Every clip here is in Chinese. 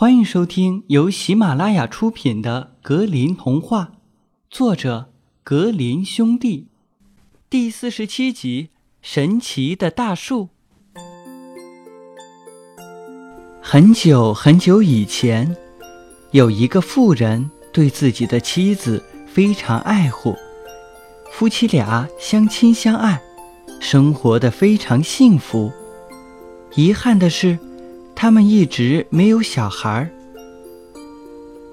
欢迎收听由喜马拉雅出品的《格林童话》，作者格林兄弟，第四十七集《神奇的大树》。很久很久以前，有一个妇人对自己的妻子非常爱护，夫妻俩相亲相爱，生活的非常幸福。遗憾的是。他们一直没有小孩儿。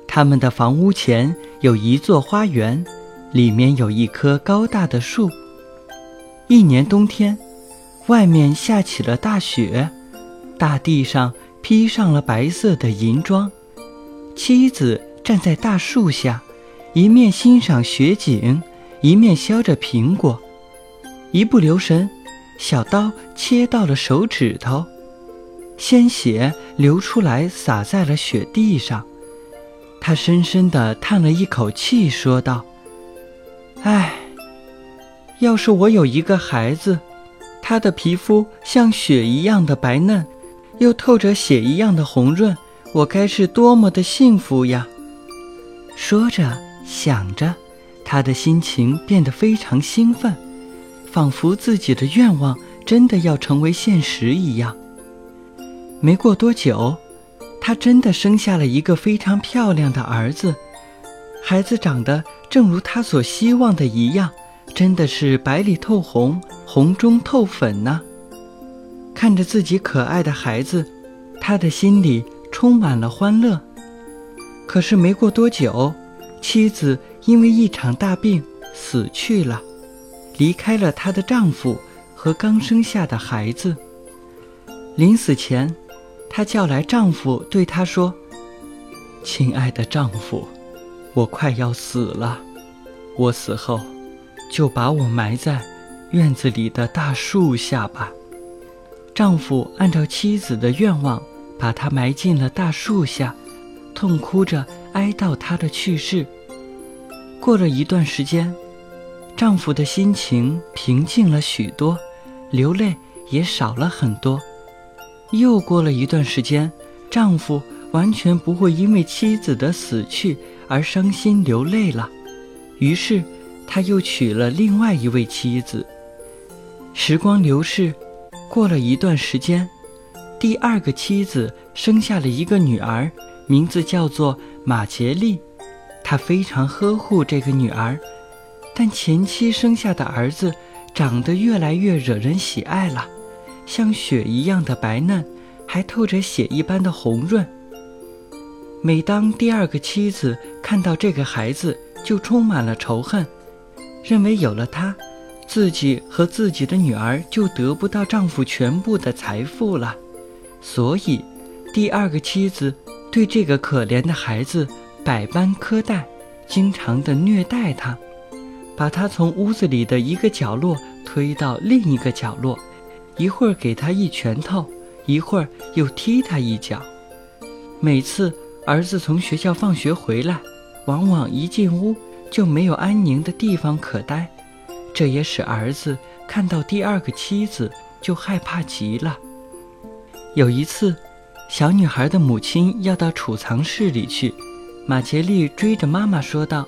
他们的房屋前有一座花园，里面有一棵高大的树。一年冬天，外面下起了大雪，大地上披上了白色的银装。妻子站在大树下，一面欣赏雪景，一面削着苹果。一不留神，小刀切到了手指头。鲜血流出来，洒在了雪地上。他深深地叹了一口气，说道：“唉，要是我有一个孩子，他的皮肤像雪一样的白嫩，又透着血一样的红润，我该是多么的幸福呀！”说着，想着，他的心情变得非常兴奋，仿佛自己的愿望真的要成为现实一样。没过多久，他真的生下了一个非常漂亮的儿子。孩子长得正如他所希望的一样，真的是白里透红，红中透粉呢。看着自己可爱的孩子，他的心里充满了欢乐。可是没过多久，妻子因为一场大病死去了，离开了她的丈夫和刚生下的孩子。临死前。她叫来丈夫，对他说：“亲爱的丈夫，我快要死了，我死后，就把我埋在院子里的大树下吧。”丈夫按照妻子的愿望，把她埋进了大树下，痛哭着哀悼她的去世。过了一段时间，丈夫的心情平静了许多，流泪也少了很多。又过了一段时间，丈夫完全不会因为妻子的死去而伤心流泪了。于是，他又娶了另外一位妻子。时光流逝，过了一段时间，第二个妻子生下了一个女儿，名字叫做马杰丽。他非常呵护这个女儿，但前妻生下的儿子长得越来越惹人喜爱了。像雪一样的白嫩，还透着血一般的红润。每当第二个妻子看到这个孩子，就充满了仇恨，认为有了他，自己和自己的女儿就得不到丈夫全部的财富了。所以，第二个妻子对这个可怜的孩子百般苛待，经常的虐待他，把他从屋子里的一个角落推到另一个角落。一会儿给他一拳头，一会儿又踢他一脚。每次儿子从学校放学回来，往往一进屋就没有安宁的地方可待，这也使儿子看到第二个妻子就害怕极了。有一次，小女孩的母亲要到储藏室里去，马杰丽追着妈妈说道：“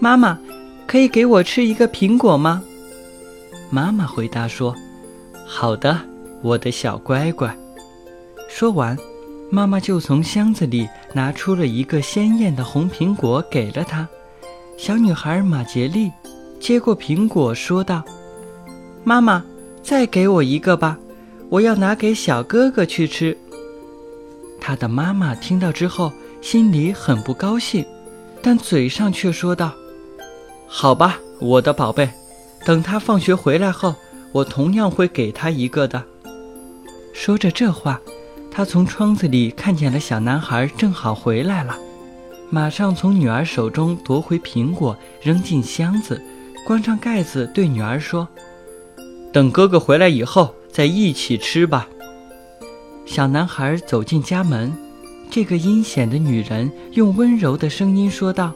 妈妈，可以给我吃一个苹果吗？”妈妈回答说。好的，我的小乖乖。说完，妈妈就从箱子里拿出了一个鲜艳的红苹果，给了她。小女孩马杰丽接过苹果，说道：“妈妈，再给我一个吧，我要拿给小哥哥去吃。”她的妈妈听到之后，心里很不高兴，但嘴上却说道：“好吧，我的宝贝，等他放学回来后。”我同样会给他一个的。说着这话，他从窗子里看见了小男孩正好回来了，马上从女儿手中夺回苹果，扔进箱子，关上盖子，对女儿说：“等哥哥回来以后再一起吃吧。”小男孩走进家门，这个阴险的女人用温柔的声音说道：“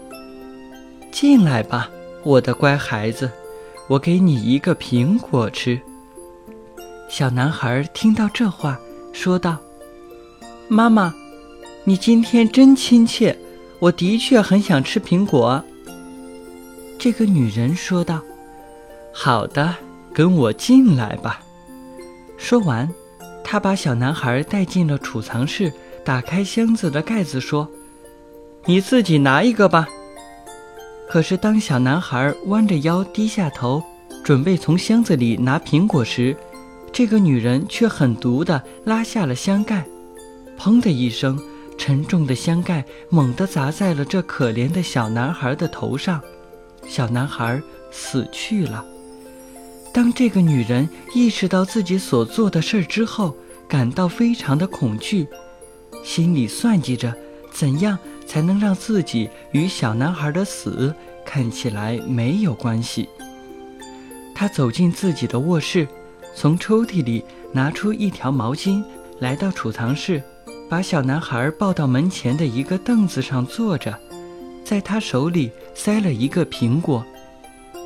进来吧，我的乖孩子。”我给你一个苹果吃。小男孩听到这话，说道：“妈妈，你今天真亲切，我的确很想吃苹果。”这个女人说道。“好的，跟我进来吧。”说完，她把小男孩带进了储藏室，打开箱子的盖子，说：“你自己拿一个吧。”可是，当小男孩弯着腰低下头，准备从箱子里拿苹果时，这个女人却狠毒地拉下了箱盖，砰的一声，沉重的箱盖猛地砸在了这可怜的小男孩的头上，小男孩死去了。当这个女人意识到自己所做的事儿之后，感到非常的恐惧，心里算计着怎样。才能让自己与小男孩的死看起来没有关系。他走进自己的卧室，从抽屉里拿出一条毛巾，来到储藏室，把小男孩抱到门前的一个凳子上坐着，在他手里塞了一个苹果。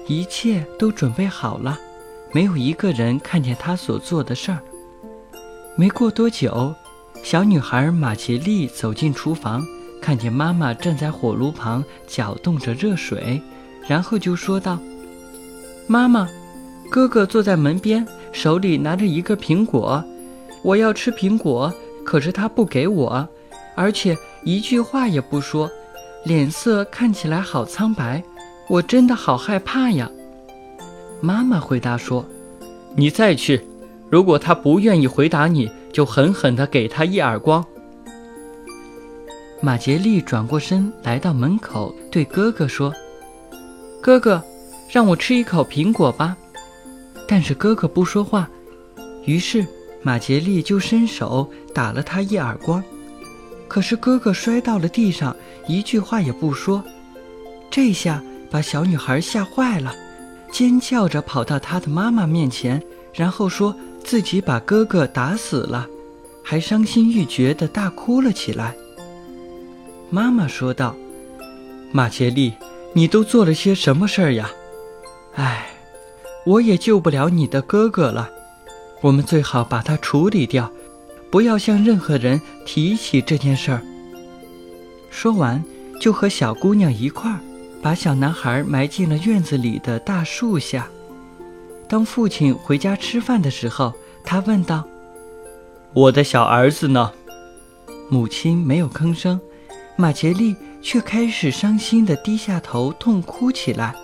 一切都准备好了，没有一个人看见他所做的事儿。没过多久，小女孩马杰丽走进厨房。看见妈妈正在火炉旁搅动着热水，然后就说道：“妈妈，哥哥坐在门边，手里拿着一个苹果。我要吃苹果，可是他不给我，而且一句话也不说，脸色看起来好苍白。我真的好害怕呀。”妈妈回答说：“你再去，如果他不愿意回答你，就狠狠地给他一耳光。”马杰利转过身来到门口，对哥哥说：“哥哥，让我吃一口苹果吧。”但是哥哥不说话，于是马杰利就伸手打了他一耳光。可是哥哥摔到了地上，一句话也不说。这下把小女孩吓坏了，尖叫着跑到她的妈妈面前，然后说自己把哥哥打死了，还伤心欲绝地大哭了起来。妈妈说道：“马杰利，你都做了些什么事儿呀？唉，我也救不了你的哥哥了。我们最好把他处理掉，不要向任何人提起这件事儿。”说完，就和小姑娘一块儿把小男孩埋进了院子里的大树下。当父亲回家吃饭的时候，他问道：“我的小儿子呢？”母亲没有吭声。马杰利却开始伤心地低下头痛哭起来。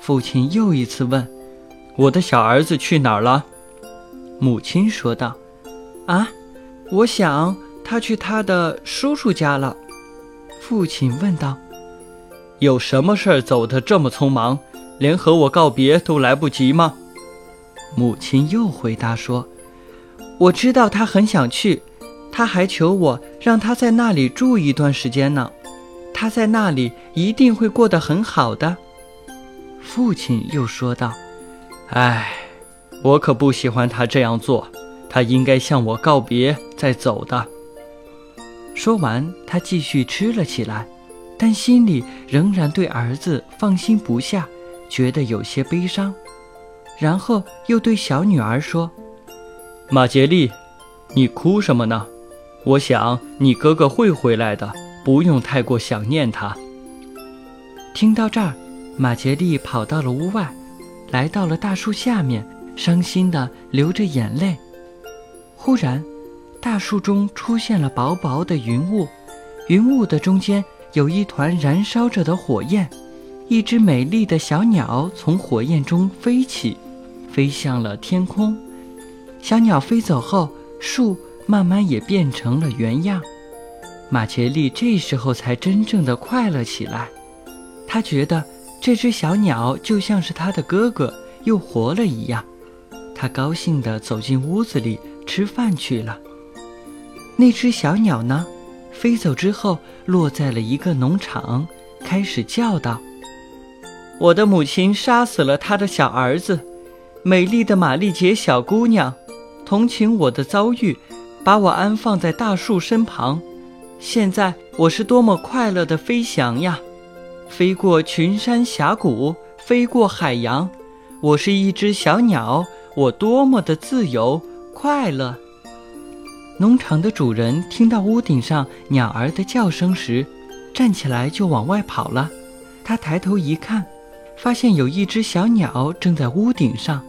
父亲又一次问：“我的小儿子去哪儿了？”母亲说道：“啊，我想他去他的叔叔家了。”父亲问道：“有什么事儿走得这么匆忙，连和我告别都来不及吗？”母亲又回答说：“我知道他很想去。”他还求我让他在那里住一段时间呢，他在那里一定会过得很好的。父亲又说道：“唉，我可不喜欢他这样做，他应该向我告别再走的。”说完，他继续吃了起来，但心里仍然对儿子放心不下，觉得有些悲伤。然后又对小女儿说：“马杰丽，你哭什么呢？”我想你哥哥会回来的，不用太过想念他。听到这儿，马杰利跑到了屋外，来到了大树下面，伤心地流着眼泪。忽然，大树中出现了薄薄的云雾，云雾的中间有一团燃烧着的火焰，一只美丽的小鸟从火焰中飞起，飞向了天空。小鸟飞走后，树。慢慢也变成了原样，马杰利这时候才真正的快乐起来。他觉得这只小鸟就像是他的哥哥又活了一样。他高兴地走进屋子里吃饭去了。那只小鸟呢，飞走之后落在了一个农场，开始叫道：“我的母亲杀死了他的小儿子，美丽的玛丽杰小姑娘，同情我的遭遇。”把我安放在大树身旁，现在我是多么快乐的飞翔呀！飞过群山峡谷，飞过海洋，我是一只小鸟，我多么的自由快乐！农场的主人听到屋顶上鸟儿的叫声时，站起来就往外跑了。他抬头一看，发现有一只小鸟正在屋顶上。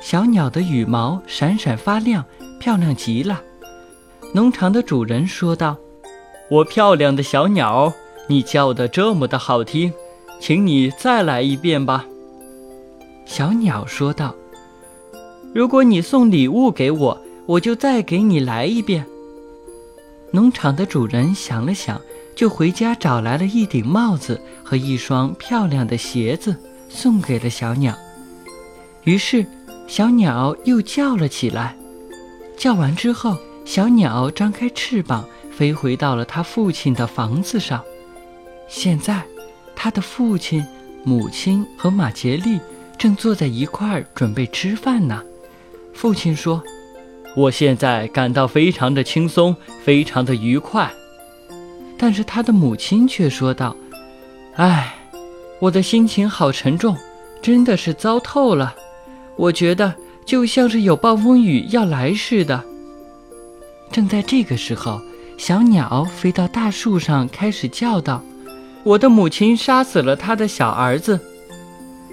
小鸟的羽毛闪闪发亮，漂亮极了。农场的主人说道：“我漂亮的小鸟，你叫得这么的好听，请你再来一遍吧。”小鸟说道：“如果你送礼物给我，我就再给你来一遍。”农场的主人想了想，就回家找来了一顶帽子和一双漂亮的鞋子，送给了小鸟。于是。小鸟又叫了起来，叫完之后，小鸟张开翅膀，飞回到了他父亲的房子上。现在，他的父亲、母亲和马杰利正坐在一块儿准备吃饭呢。父亲说：“我现在感到非常的轻松，非常的愉快。”但是他的母亲却说道：“唉，我的心情好沉重，真的是糟透了。”我觉得就像是有暴风雨要来似的。正在这个时候，小鸟飞到大树上，开始叫道：“我的母亲杀死了他的小儿子。”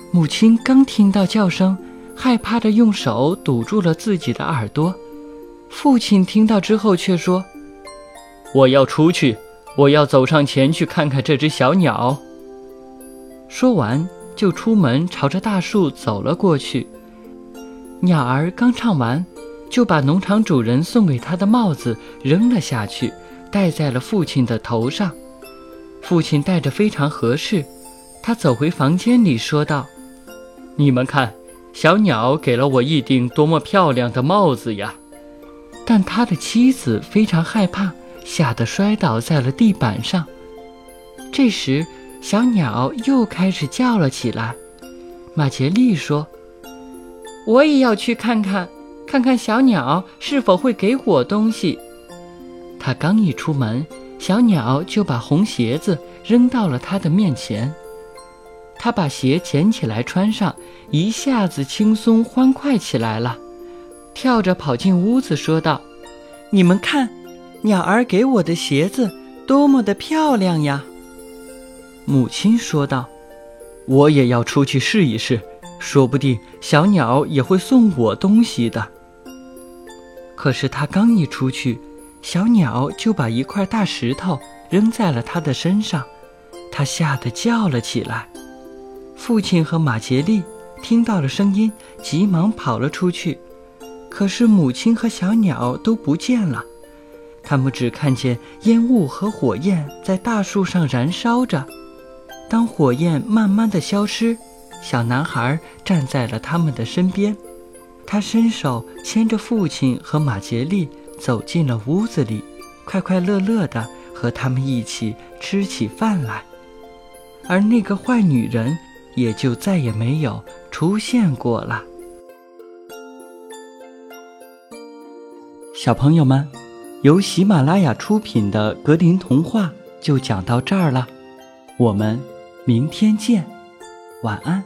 母亲刚听到叫声，害怕的用手堵住了自己的耳朵。父亲听到之后却说：“我要出去，我要走上前去看看这只小鸟。”说完，就出门朝着大树走了过去。鸟儿刚唱完，就把农场主人送给他的帽子扔了下去，戴在了父亲的头上。父亲戴着非常合适。他走回房间里，说道：“你们看，小鸟给了我一顶多么漂亮的帽子呀！”但他的妻子非常害怕，吓得摔倒在了地板上。这时，小鸟又开始叫了起来。马杰利说。我也要去看看，看看小鸟是否会给我东西。他刚一出门，小鸟就把红鞋子扔到了他的面前。他把鞋捡起来穿上，一下子轻松欢快起来了，跳着跑进屋子，说道：“你们看，鸟儿给我的鞋子多么的漂亮呀！”母亲说道：“我也要出去试一试。”说不定小鸟也会送我东西的。可是他刚一出去，小鸟就把一块大石头扔在了他的身上，他吓得叫了起来。父亲和马杰利听到了声音，急忙跑了出去，可是母亲和小鸟都不见了，他们只看见烟雾和火焰在大树上燃烧着。当火焰慢慢的消失。小男孩站在了他们的身边，他伸手牵着父亲和马杰利走进了屋子里，快快乐乐地和他们一起吃起饭来，而那个坏女人也就再也没有出现过了。小朋友们，由喜马拉雅出品的格林童话就讲到这儿了，我们明天见，晚安。